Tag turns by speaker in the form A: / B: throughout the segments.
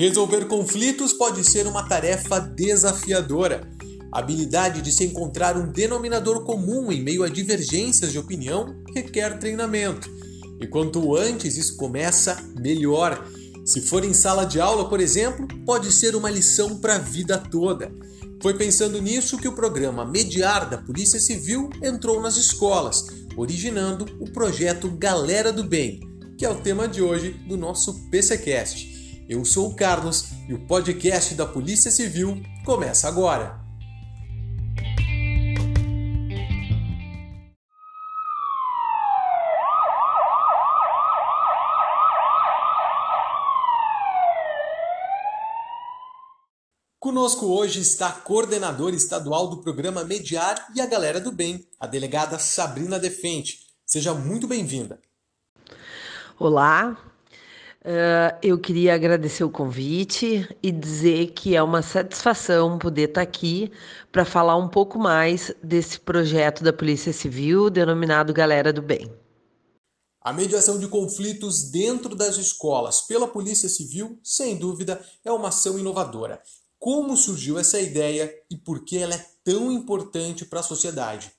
A: Resolver conflitos pode ser uma tarefa desafiadora. A habilidade de se encontrar um denominador comum em meio a divergências de opinião requer treinamento. E quanto antes isso começa, melhor. Se for em sala de aula, por exemplo, pode ser uma lição para a vida toda. Foi pensando nisso que o programa Mediar da Polícia Civil entrou nas escolas, originando o projeto Galera do Bem, que é o tema de hoje do nosso PCcast. Eu sou o Carlos e o podcast da Polícia Civil começa agora. Conosco hoje está a coordenadora estadual do programa Mediar e a Galera do Bem, a delegada Sabrina Defente. Seja muito bem-vinda.
B: Olá, uh, eu queria agradecer o convite e dizer que é uma satisfação poder estar aqui para falar um pouco mais desse projeto da Polícia Civil denominado Galera do Bem.
A: A mediação de conflitos dentro das escolas pela Polícia Civil, sem dúvida, é uma ação inovadora como surgiu essa ideia e por que ela é tão importante para a sociedade.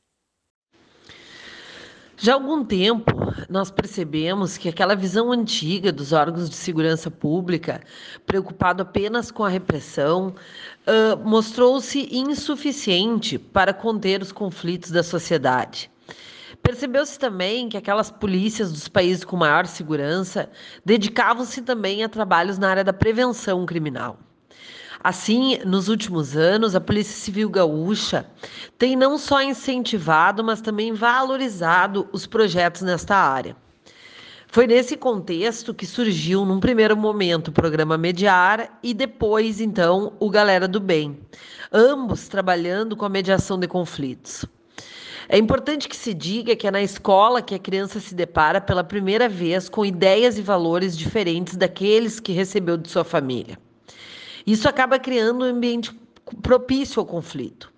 B: Já há algum tempo, nós percebemos que aquela visão antiga dos órgãos de segurança pública, preocupado apenas com a repressão, uh, mostrou-se insuficiente para conter os conflitos da sociedade. Percebeu-se também que aquelas polícias dos países com maior segurança dedicavam-se também a trabalhos na área da prevenção criminal. Assim, nos últimos anos, a Polícia Civil Gaúcha tem não só incentivado, mas também valorizado os projetos nesta área. Foi nesse contexto que surgiu, num primeiro momento, o programa Mediar e depois, então, o Galera do Bem, ambos trabalhando com a mediação de conflitos. É importante que se diga que é na escola que a criança se depara pela primeira vez com ideias e valores diferentes daqueles que recebeu de sua família. Isso acaba criando um ambiente propício ao conflito.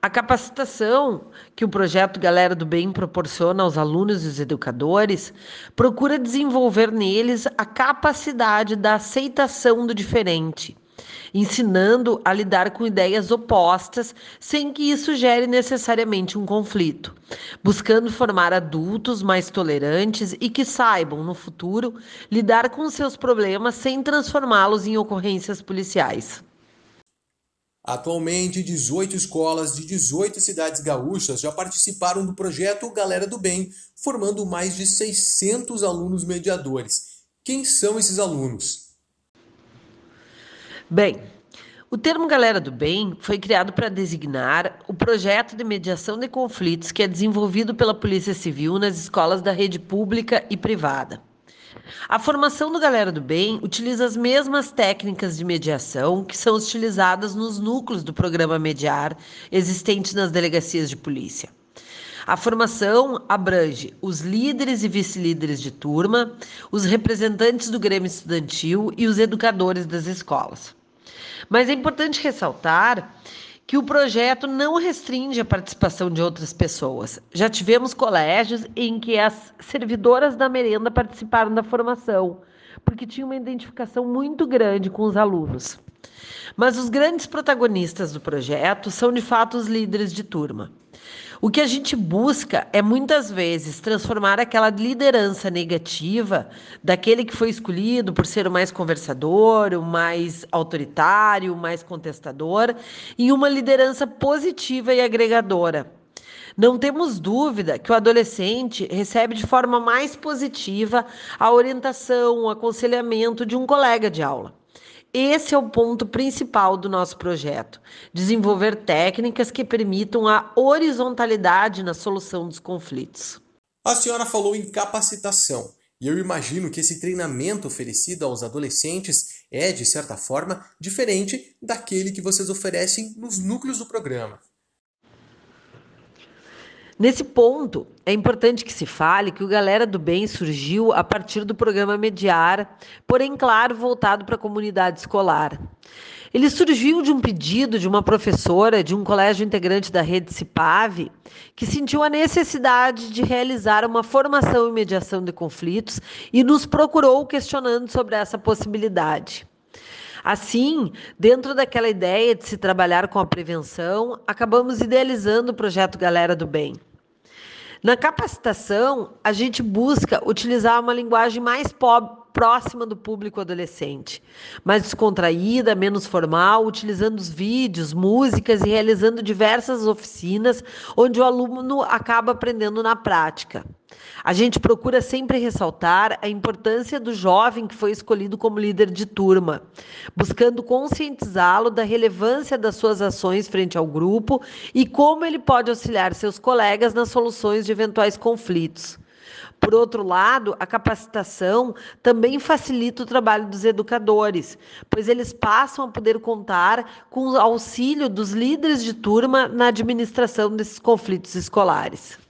B: A capacitação que o projeto Galera do Bem proporciona aos alunos e os educadores procura desenvolver neles a capacidade da aceitação do diferente, ensinando a lidar com ideias opostas sem que isso gere necessariamente um conflito, buscando formar adultos mais tolerantes e que saibam, no futuro, lidar com seus problemas sem transformá-los em ocorrências policiais.
A: Atualmente, 18 escolas de 18 cidades gaúchas já participaram do projeto Galera do Bem, formando mais de 600 alunos mediadores. Quem são esses alunos?
B: Bem, o termo Galera do Bem foi criado para designar o projeto de mediação de conflitos que é desenvolvido pela Polícia Civil nas escolas da rede pública e privada. A formação do Galera do Bem utiliza as mesmas técnicas de mediação que são utilizadas nos núcleos do programa Mediar existentes nas delegacias de polícia. A formação abrange os líderes e vice-líderes de turma, os representantes do Grêmio Estudantil e os educadores das escolas. Mas é importante ressaltar que o projeto não restringe a participação de outras pessoas. Já tivemos colégios em que as servidoras da merenda participaram da formação, porque tinha uma identificação muito grande com os alunos. Mas os grandes protagonistas do projeto são de fato os líderes de turma. O que a gente busca é muitas vezes transformar aquela liderança negativa daquele que foi escolhido por ser o mais conversador, o mais autoritário, o mais contestador, em uma liderança positiva e agregadora. Não temos dúvida que o adolescente recebe de forma mais positiva a orientação, o aconselhamento de um colega de aula. Esse é o ponto principal do nosso projeto: desenvolver técnicas que permitam a horizontalidade na solução dos conflitos.
A: A senhora falou em capacitação. E eu imagino que esse treinamento oferecido aos adolescentes é, de certa forma, diferente daquele que vocês oferecem nos núcleos do programa.
B: Nesse ponto, é importante que se fale que o Galera do Bem surgiu a partir do programa Mediar, porém, claro, voltado para a comunidade escolar. Ele surgiu de um pedido de uma professora de um colégio integrante da rede CIPAV, que sentiu a necessidade de realizar uma formação em mediação de conflitos e nos procurou questionando sobre essa possibilidade. Assim, dentro daquela ideia de se trabalhar com a prevenção, acabamos idealizando o projeto Galera do Bem. Na capacitação, a gente busca utilizar uma linguagem mais próxima do público adolescente, mais descontraída, menos formal, utilizando os vídeos, músicas e realizando diversas oficinas onde o aluno acaba aprendendo na prática. A gente procura sempre ressaltar a importância do jovem que foi escolhido como líder de turma, buscando conscientizá-lo da relevância das suas ações frente ao grupo e como ele pode auxiliar seus colegas nas soluções de eventuais conflitos. Por outro lado, a capacitação também facilita o trabalho dos educadores, pois eles passam a poder contar com o auxílio dos líderes de turma na administração desses conflitos escolares.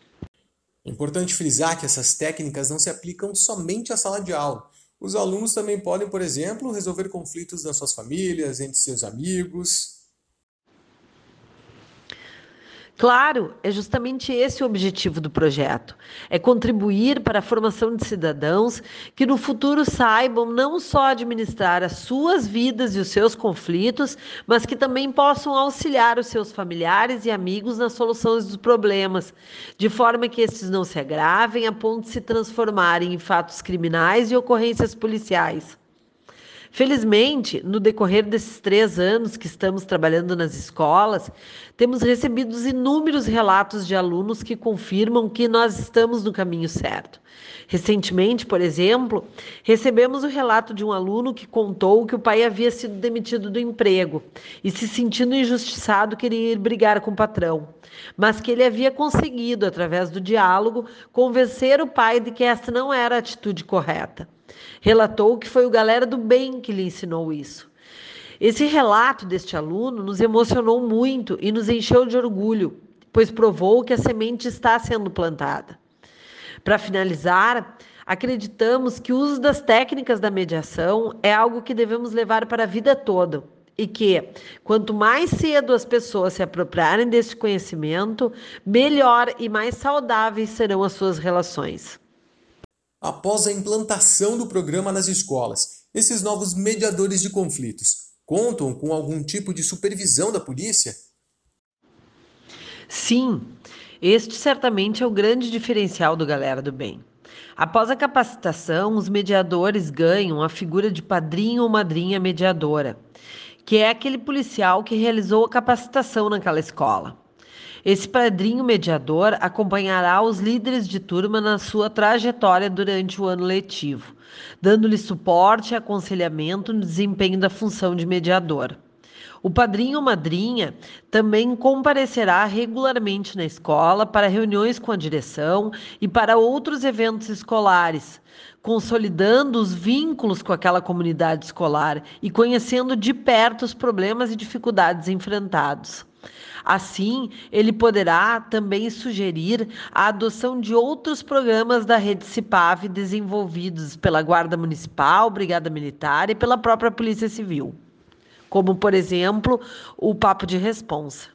A: É importante frisar que essas técnicas não se aplicam somente à sala de aula. Os alunos também podem, por exemplo, resolver conflitos nas suas famílias, entre seus amigos,
B: Claro, é justamente esse o objetivo do projeto: é contribuir para a formação de cidadãos que no futuro saibam não só administrar as suas vidas e os seus conflitos, mas que também possam auxiliar os seus familiares e amigos nas soluções dos problemas, de forma que estes não se agravem a ponto de se transformarem em fatos criminais e ocorrências policiais. Felizmente, no decorrer desses três anos que estamos trabalhando nas escolas, temos recebido inúmeros relatos de alunos que confirmam que nós estamos no caminho certo. Recentemente, por exemplo, recebemos o relato de um aluno que contou que o pai havia sido demitido do emprego e, se sentindo injustiçado, queria ir brigar com o patrão, mas que ele havia conseguido, através do diálogo, convencer o pai de que essa não era a atitude correta. Relatou que foi o galera do bem que lhe ensinou isso. Esse relato deste aluno nos emocionou muito e nos encheu de orgulho, pois provou que a semente está sendo plantada. Para finalizar, acreditamos que o uso das técnicas da mediação é algo que devemos levar para a vida toda e que, quanto mais cedo as pessoas se apropriarem desse conhecimento, melhor e mais saudáveis serão as suas relações.
A: Após a implantação do programa nas escolas, esses novos mediadores de conflitos contam com algum tipo de supervisão da polícia?
B: Sim, este certamente é o grande diferencial do Galera do Bem. Após a capacitação, os mediadores ganham a figura de padrinho ou madrinha mediadora, que é aquele policial que realizou a capacitação naquela escola. Esse padrinho mediador acompanhará os líderes de turma na sua trajetória durante o ano letivo, dando-lhe suporte e aconselhamento no desempenho da função de mediador. O padrinho ou madrinha também comparecerá regularmente na escola para reuniões com a direção e para outros eventos escolares, consolidando os vínculos com aquela comunidade escolar e conhecendo de perto os problemas e dificuldades enfrentados. Assim, ele poderá também sugerir a adoção de outros programas da rede CIPAV desenvolvidos pela Guarda Municipal, Brigada Militar e pela própria Polícia Civil, como, por exemplo, o Papo de Responsa.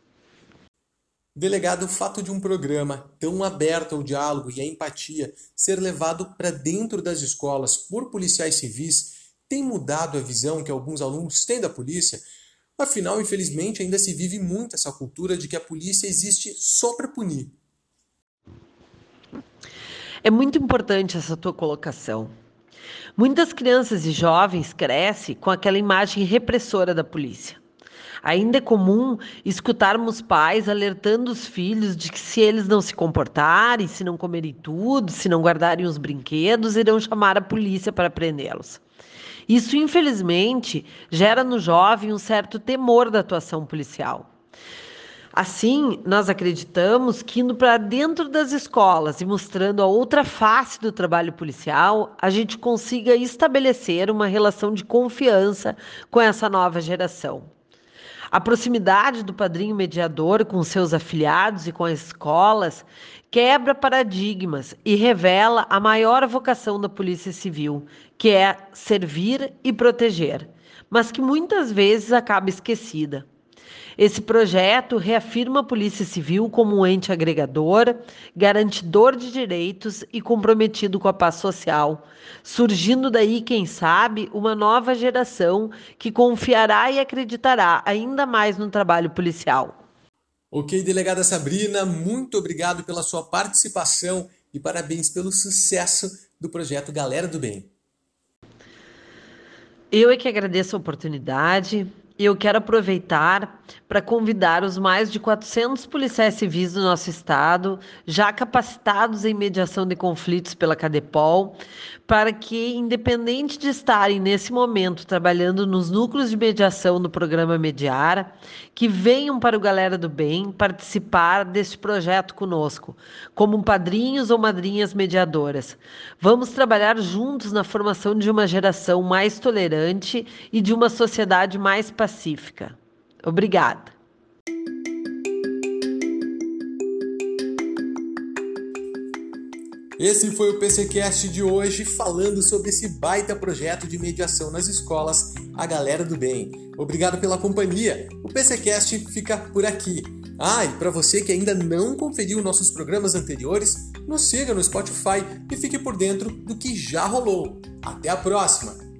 A: Delegado, o fato de um programa tão aberto ao diálogo e à empatia ser levado para dentro das escolas por policiais civis tem mudado a visão que alguns alunos têm da polícia Afinal, infelizmente, ainda se vive muito essa cultura de que a polícia existe só para punir.
B: É muito importante essa tua colocação. Muitas crianças e jovens crescem com aquela imagem repressora da polícia. Ainda é comum escutarmos pais alertando os filhos de que se eles não se comportarem, se não comerem tudo, se não guardarem os brinquedos, irão chamar a polícia para prendê-los. Isso, infelizmente, gera no jovem um certo temor da atuação policial. Assim, nós acreditamos que indo para dentro das escolas e mostrando a outra face do trabalho policial, a gente consiga estabelecer uma relação de confiança com essa nova geração. A proximidade do padrinho mediador com seus afiliados e com as escolas quebra paradigmas e revela a maior vocação da Polícia Civil, que é servir e proteger, mas que muitas vezes acaba esquecida. Esse projeto reafirma a Polícia Civil como um ente agregador, garantidor de direitos e comprometido com a paz social, surgindo daí, quem sabe, uma nova geração que confiará e acreditará ainda mais no trabalho policial.
A: Ok, delegada Sabrina, muito obrigado pela sua participação e parabéns pelo sucesso do projeto Galera do Bem.
B: Eu é que agradeço a oportunidade. Eu quero aproveitar para convidar os mais de 400 policiais civis do nosso estado, já capacitados em mediação de conflitos pela Cadepol, para que, independente de estarem nesse momento trabalhando nos núcleos de mediação do programa Mediar, que venham para o Galera do Bem participar deste projeto conosco, como padrinhos ou madrinhas mediadoras. Vamos trabalhar juntos na formação de uma geração mais tolerante e de uma sociedade mais pacífica. Obrigada.
A: Esse foi o PCcast de hoje falando sobre esse baita projeto de mediação nas escolas, a galera do bem. Obrigado pela companhia. O PCcast fica por aqui. Ah, e para você que ainda não conferiu nossos programas anteriores, nos siga no Spotify e fique por dentro do que já rolou. Até a próxima!